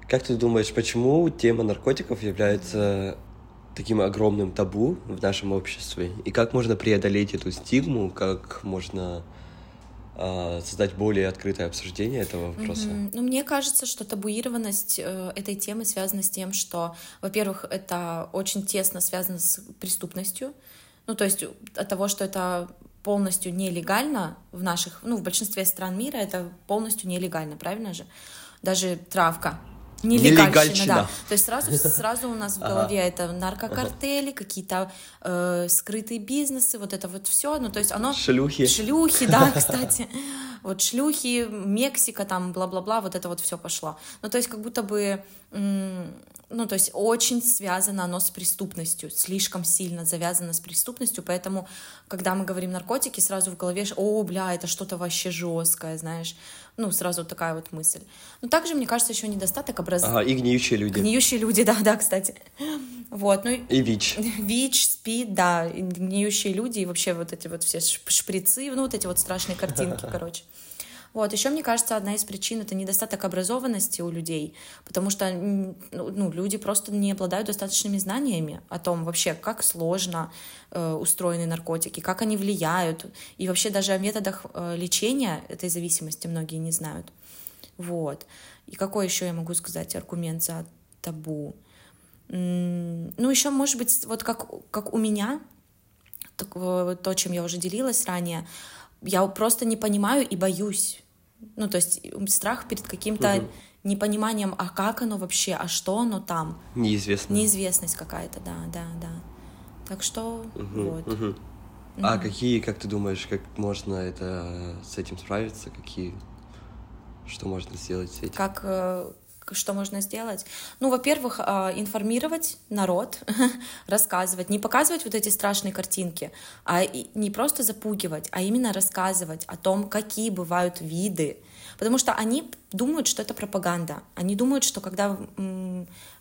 Как ты думаешь, почему тема наркотиков является таким огромным табу в нашем обществе? И как можно преодолеть эту стигму? Как можно создать более открытое обсуждение этого вопроса? Mm-hmm. Ну, мне кажется, что табуированность э, этой темы связана с тем, что, во-первых, это очень тесно связано с преступностью. Ну, то есть от того, что это полностью нелегально в наших, ну, в большинстве стран мира это полностью нелегально, правильно же? Даже травка Нелегальщина, да. То есть сразу, <laughs> сразу у нас в голове ага. это наркокартели, ага. какие-то э, скрытые бизнесы, вот это вот все. Ну, то есть оно... Шлюхи. Шлюхи, да, <laughs> кстати. Вот шлюхи, Мексика, там, бла-бла-бла, вот это вот все пошло. Ну, то есть как будто бы ну, то есть очень связано оно с преступностью, слишком сильно завязано с преступностью, поэтому, когда мы говорим наркотики, сразу в голове, о, бля, это что-то вообще жесткое, знаешь, ну, сразу такая вот мысль. Но также, мне кажется, еще недостаток образования. Ага, и гниющие люди. Гниющие люди, да, да, кстати. Вот, ну... И ВИЧ. <laughs> ВИЧ, СПИД, да, и гниющие люди, и вообще вот эти вот все шприцы, ну, вот эти вот страшные картинки, <laughs> короче. Вот, еще, мне кажется, одна из причин — это недостаток образованности у людей, потому что ну, ну, люди просто не обладают достаточными знаниями о том вообще, как сложно э, устроены наркотики, как они влияют, и вообще даже о методах э, лечения этой зависимости многие не знают. Вот. И какой еще я могу сказать аргумент за табу? Ну, еще, может быть, вот как, как у меня, то, чем я уже делилась ранее, я просто не понимаю и боюсь ну, то есть страх перед каким-то угу. непониманием, а как оно вообще, а что оно там. Неизвестно. Неизвестность какая-то, да, да, да. Так что угу, вот. Угу. Угу. А какие, как ты думаешь, как можно это с этим справиться? Какие, что можно сделать с этим? Как э, что можно сделать? Ну, во-первых, а, информировать народ, <laughs> рассказывать, не показывать вот эти страшные картинки, а не просто запугивать, а именно рассказывать о том, какие бывают виды, потому что они думают, что это пропаганда. Они думают, что когда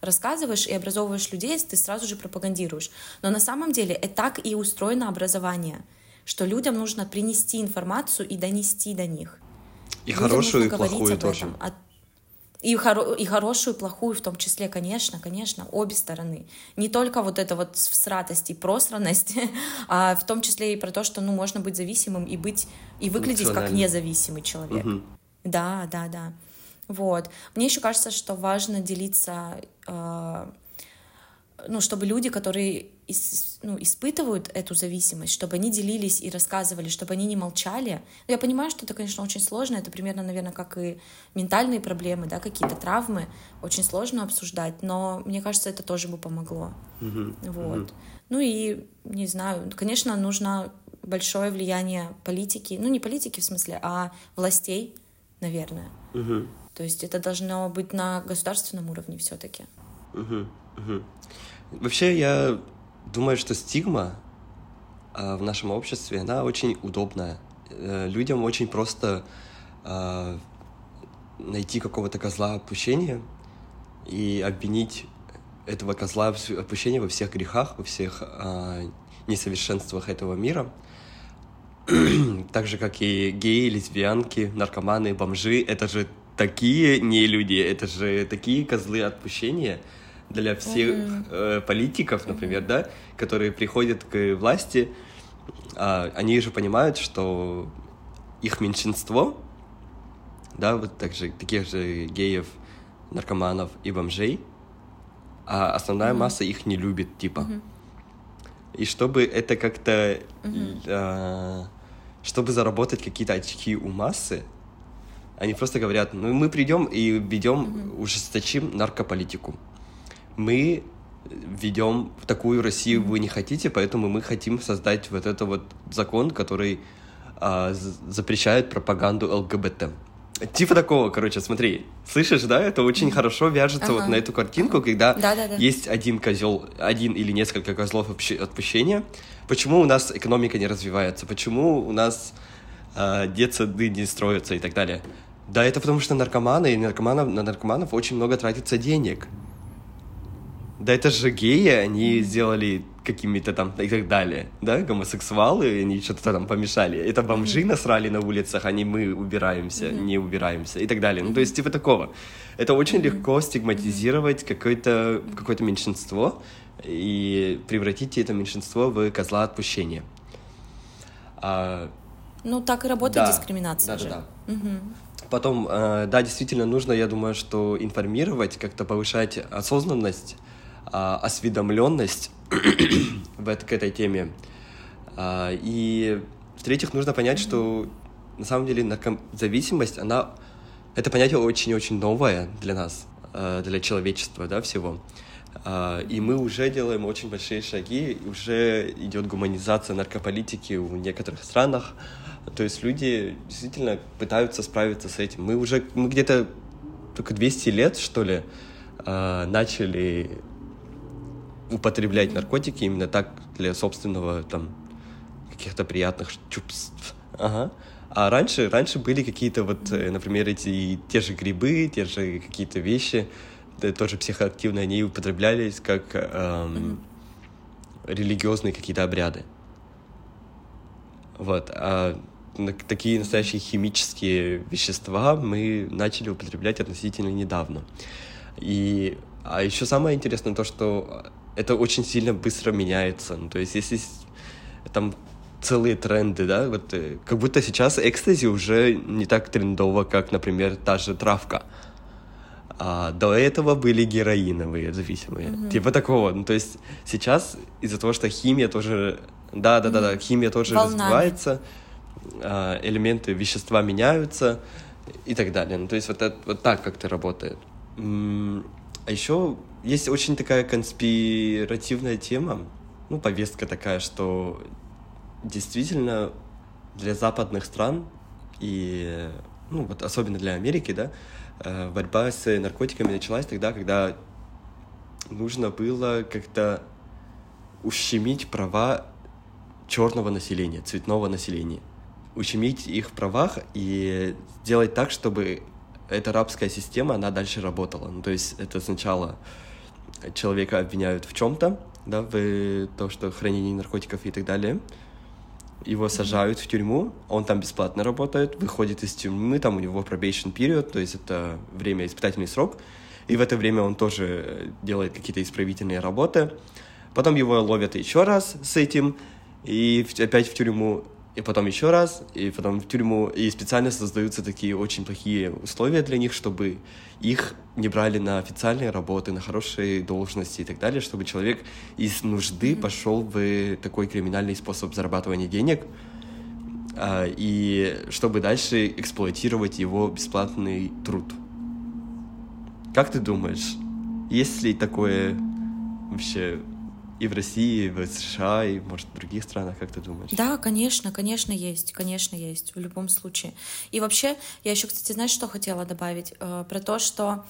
рассказываешь и образовываешь людей, ты сразу же пропагандируешь. Но на самом деле это так и устроено образование, что людям нужно принести информацию и донести до них. И людям хорошую, и плохую тоже. Этом, и, хоро- и хорошую, и плохую в том числе, конечно, конечно, обе стороны. Не только вот это вот всратость и просранность, <laughs> а в том числе и про то, что, ну, можно быть зависимым и быть, и выглядеть как независимый человек. Угу. Да, да, да. Вот. Мне еще кажется, что важно делиться э, ну, чтобы люди, которые ну, испытывают эту зависимость, чтобы они делились и рассказывали, чтобы они не молчали. Ну, я понимаю, что это, конечно, очень сложно, это примерно, наверное, как и ментальные проблемы, да, какие-то травмы, очень сложно обсуждать, но мне кажется, это тоже бы помогло. Mm-hmm. Вот. Mm-hmm. Ну и, не знаю, конечно, нужно большое влияние политики, ну не политики в смысле, а властей, наверное. Mm-hmm. То есть это должно быть на государственном уровне все-таки. Угу, угу. Вообще, я думаю, что стигма э, в нашем обществе, она очень удобная. Э, людям очень просто э, найти какого-то козла отпущения и обвинить этого козла отпущения во всех грехах, во всех э, несовершенствах этого мира. <clears throat> так же, как и геи, лесбиянки, наркоманы, бомжи. Это же такие не люди, это же такие козлы отпущения — для всех mm-hmm. э, политиков, например, mm-hmm. да, которые приходят к власти, э, они же понимают, что их меньшинство, да, вот так же, таких же геев, наркоманов и бомжей, а основная mm-hmm. масса их не любит, типа. Mm-hmm. И чтобы это как-то, mm-hmm. э, чтобы заработать какие-то очки у массы, они просто говорят, ну мы придем и ведем, mm-hmm. ужесточим наркополитику мы ведем в такую Россию вы не хотите, поэтому мы хотим создать вот этот вот закон, который а, запрещает пропаганду ЛГБТ. Типа такого, короче, смотри, слышишь, да, это очень хорошо вяжется ага. вот на эту картинку, когда да, да, да. есть один козел, один или несколько козлов отпущения. Почему у нас экономика не развивается? Почему у нас э, детсады не строятся и так далее? Да, это потому что наркоманы и наркоманов, на наркоманов очень много тратится денег. Да это же геи, они сделали какими-то там и так далее, да, гомосексуалы, они что-то там помешали. Это бомжи mm-hmm. насрали на улицах, они мы убираемся, mm-hmm. не убираемся и так далее. Mm-hmm. Ну, то есть типа такого. Это очень mm-hmm. легко стигматизировать какое-то какое меньшинство и превратить это меньшинство в козла отпущения. А... Ну, так и работает да, дискриминация да, же. Да, да. Угу. Потом, э, да, действительно нужно, я думаю, что информировать, как-то повышать осознанность а, осведомленность <coughs> в, к этой теме. А, и в-третьих, нужно понять, что на самом деле наркозависимость, она это понятие очень-очень новое для нас, а, для человечества, да, всего. И мы уже делаем очень большие шаги, уже идет гуманизация наркополитики в некоторых странах. То есть люди действительно пытаются справиться с этим. Мы уже мы где-то только 200 лет, что ли, начали употреблять наркотики именно так для собственного там каких-то приятных чувств. Ага. А раньше, раньше были какие-то вот, э, например, эти те же грибы, те же какие-то вещи, да, тоже психоактивные, они употреблялись как эм, религиозные какие-то обряды. Вот. А такие настоящие химические вещества мы начали употреблять относительно недавно. И, а еще самое интересное то, что это очень сильно быстро меняется. Ну, то есть если там целые тренды, да, вот э, как будто сейчас экстази уже не так трендово, как, например, та же травка. А до этого были героиновые зависимые. Mm-hmm. Типа такого. Ну, то есть сейчас из-за того, что химия тоже... Да, да, да, да, химия тоже Волнами. развивается, а, элементы вещества меняются и так далее. Ну, то есть вот, это, вот так как-то работает. А еще есть очень такая конспиративная тема, ну, повестка такая, что действительно для западных стран и, ну, вот особенно для Америки, да, э, борьба с наркотиками началась тогда, когда нужно было как-то ущемить права черного населения, цветного населения. Ущемить их в правах и сделать так, чтобы эта рабская система, она дальше работала. Ну, то есть это сначала человека обвиняют в чем-то, да, в то, что хранение наркотиков и так далее. Его сажают в тюрьму, он там бесплатно работает, выходит из тюрьмы, там у него probation period, то есть это время, испытательный срок, и в это время он тоже делает какие-то исправительные работы. Потом его ловят еще раз с этим, и опять в тюрьму, и потом еще раз, и потом в тюрьму, и специально создаются такие очень плохие условия для них, чтобы их не брали на официальные работы, на хорошие должности и так далее, чтобы человек из нужды пошел в такой криминальный способ зарабатывания денег, а, и чтобы дальше эксплуатировать его бесплатный труд. Как ты думаешь, есть ли такое вообще и в России, и в США, и, может, в других странах, как ты думаешь? Да, конечно, конечно, есть, конечно, есть, в любом случае. И вообще, я еще, кстати, знаешь, что хотела добавить? Э, про то, что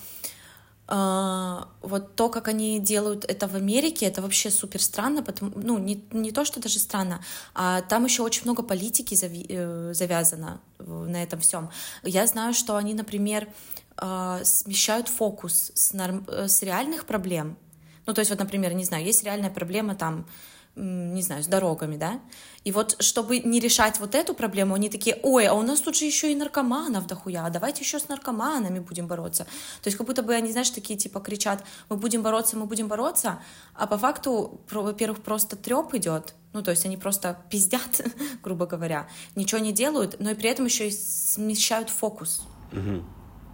э, вот то, как они делают это в Америке, это вообще супер странно, потому, ну, не, не то, что даже странно, а там еще очень много политики зави, э, завязано на этом всем. Я знаю, что они, например, смещают фокус с, норм, с реальных проблем ну, то есть вот, например, не знаю, есть реальная проблема там, не знаю, с дорогами, да, и вот чтобы не решать вот эту проблему, они такие, ой, а у нас тут же еще и наркоманов дохуя, давайте еще с наркоманами будем бороться. То есть как будто бы они, знаешь, такие типа кричат, мы будем бороться, мы будем бороться, а по факту, во-первых, просто треп идет, ну, то есть они просто пиздят, <laughs> грубо говоря, ничего не делают, но и при этом еще и смещают фокус. Угу.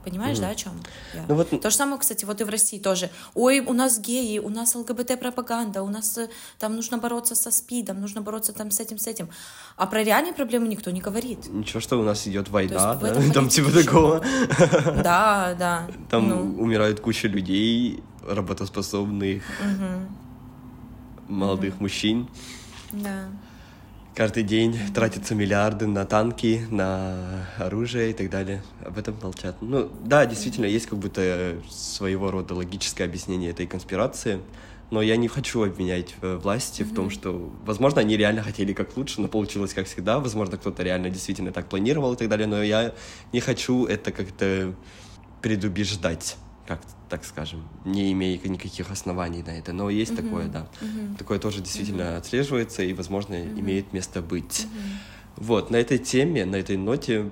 Понимаешь, mm да, о чем я? Ну, вот... То же самое, кстати, вот и в России тоже. Ой, у нас геи, у нас ЛГБТ-пропаганда, у нас э, там нужно бороться со СПИДом, нужно бороться там с этим, с этим. А про реальные проблемы никто не говорит. Ничего, что у нас идет война, да? там типа такого. Да, да. Там ну. умирает куча людей, работоспособных, молодых мужчин. Да каждый день тратятся миллиарды на танки, на оружие и так далее. Об этом молчат. Ну, да, действительно, есть как будто своего рода логическое объяснение этой конспирации, но я не хочу обвинять э, власти mm-hmm. в том, что, возможно, они реально хотели как лучше, но получилось как всегда, возможно, кто-то реально действительно так планировал и так далее, но я не хочу это как-то предубеждать как так скажем, не имея никаких оснований на это. Но есть mm-hmm. такое, да. Mm-hmm. Такое тоже действительно mm-hmm. отслеживается и, возможно, mm-hmm. имеет место быть. Mm-hmm. Вот, на этой теме, на этой ноте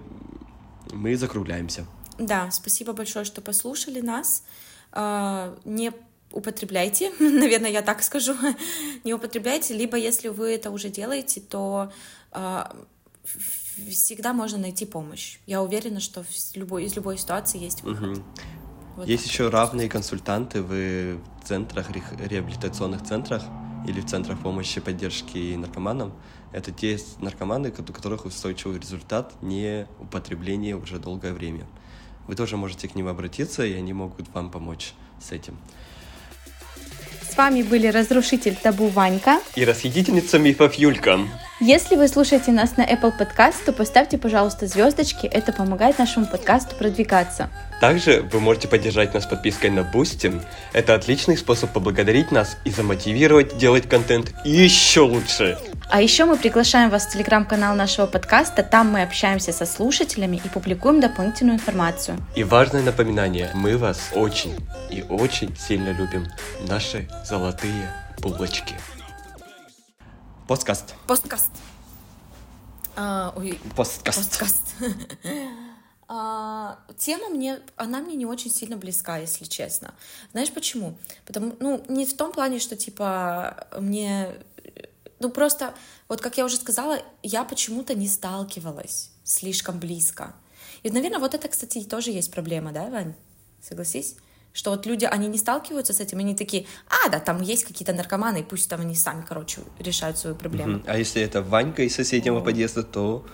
мы закругляемся. Да, спасибо большое, что послушали нас. А, не употребляйте, <laughs> наверное, я так скажу, <laughs> не употребляйте, либо если вы это уже делаете, то а, всегда можно найти помощь. Я уверена, что в любой, из любой ситуации есть выход. Угу. Вот Есть еще равные консультанты в центрах, реабилитационных центрах или в центрах помощи поддержки наркоманам. Это те наркоманы, у которых устойчивый результат не употребление уже долгое время. Вы тоже можете к ним обратиться, и они могут вам помочь с этим. С вами были разрушитель табу Ванька и расхитительница мифов Юлька. Если вы слушаете нас на Apple Podcast, то поставьте, пожалуйста, звездочки, это помогает нашему подкасту продвигаться. Также вы можете поддержать нас подпиской на Boosty. Это отличный способ поблагодарить нас и замотивировать делать контент еще лучше. А еще мы приглашаем вас в телеграм-канал нашего подкаста, там мы общаемся со слушателями и публикуем дополнительную информацию. И важное напоминание, мы вас очень и очень сильно любим. Наши золотые булочки. Посткаст. Посткаст. А, ой, Посткаст. Посткаст. <laughs> А, тема мне, она мне не очень сильно близка, если честно. Знаешь почему? Потому, ну, не в том плане, что типа мне, ну просто, вот как я уже сказала, я почему-то не сталкивалась слишком близко. И, наверное, вот это, кстати, тоже есть проблема, да, Вань? Согласись? Что вот люди, они не сталкиваются с этим, они такие, а, да, там есть какие-то наркоманы, и пусть там они сами, короче, решают свою проблему. А если это Ванька из соседнего подъезда, то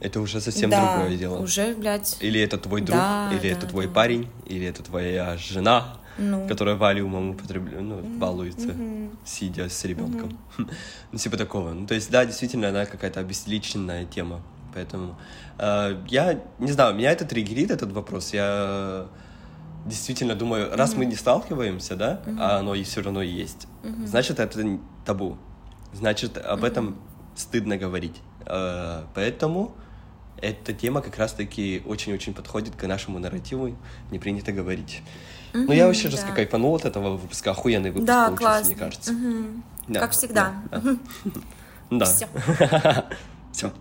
это уже совсем да, другое дело. уже, блядь, Или это твой друг, Да, или да, это твой да. парень, или это твоя жена, Ну. которая валиумом употребляет, ну, балуется, сидя с ребенком. <laughs> Ну, типа такого. Ну, то есть, да, действительно, она какая-то обезличенная тема. Поэтому э, я не знаю, меня это триггерит, этот вопрос. Я действительно думаю, раз мы не сталкиваемся, да, а оно и все равно есть, значит, это табу. Значит, об этом стыдно говорить. Э, поэтому эта тема как раз-таки очень-очень подходит к нашему нарративу, не принято говорить. Ну, я вообще жестко да. кайфанул от этого выпуска. Охуенный выпуск Да, получился, мне кажется. Да, Как всегда. да, да. Всё. <laughs> Все.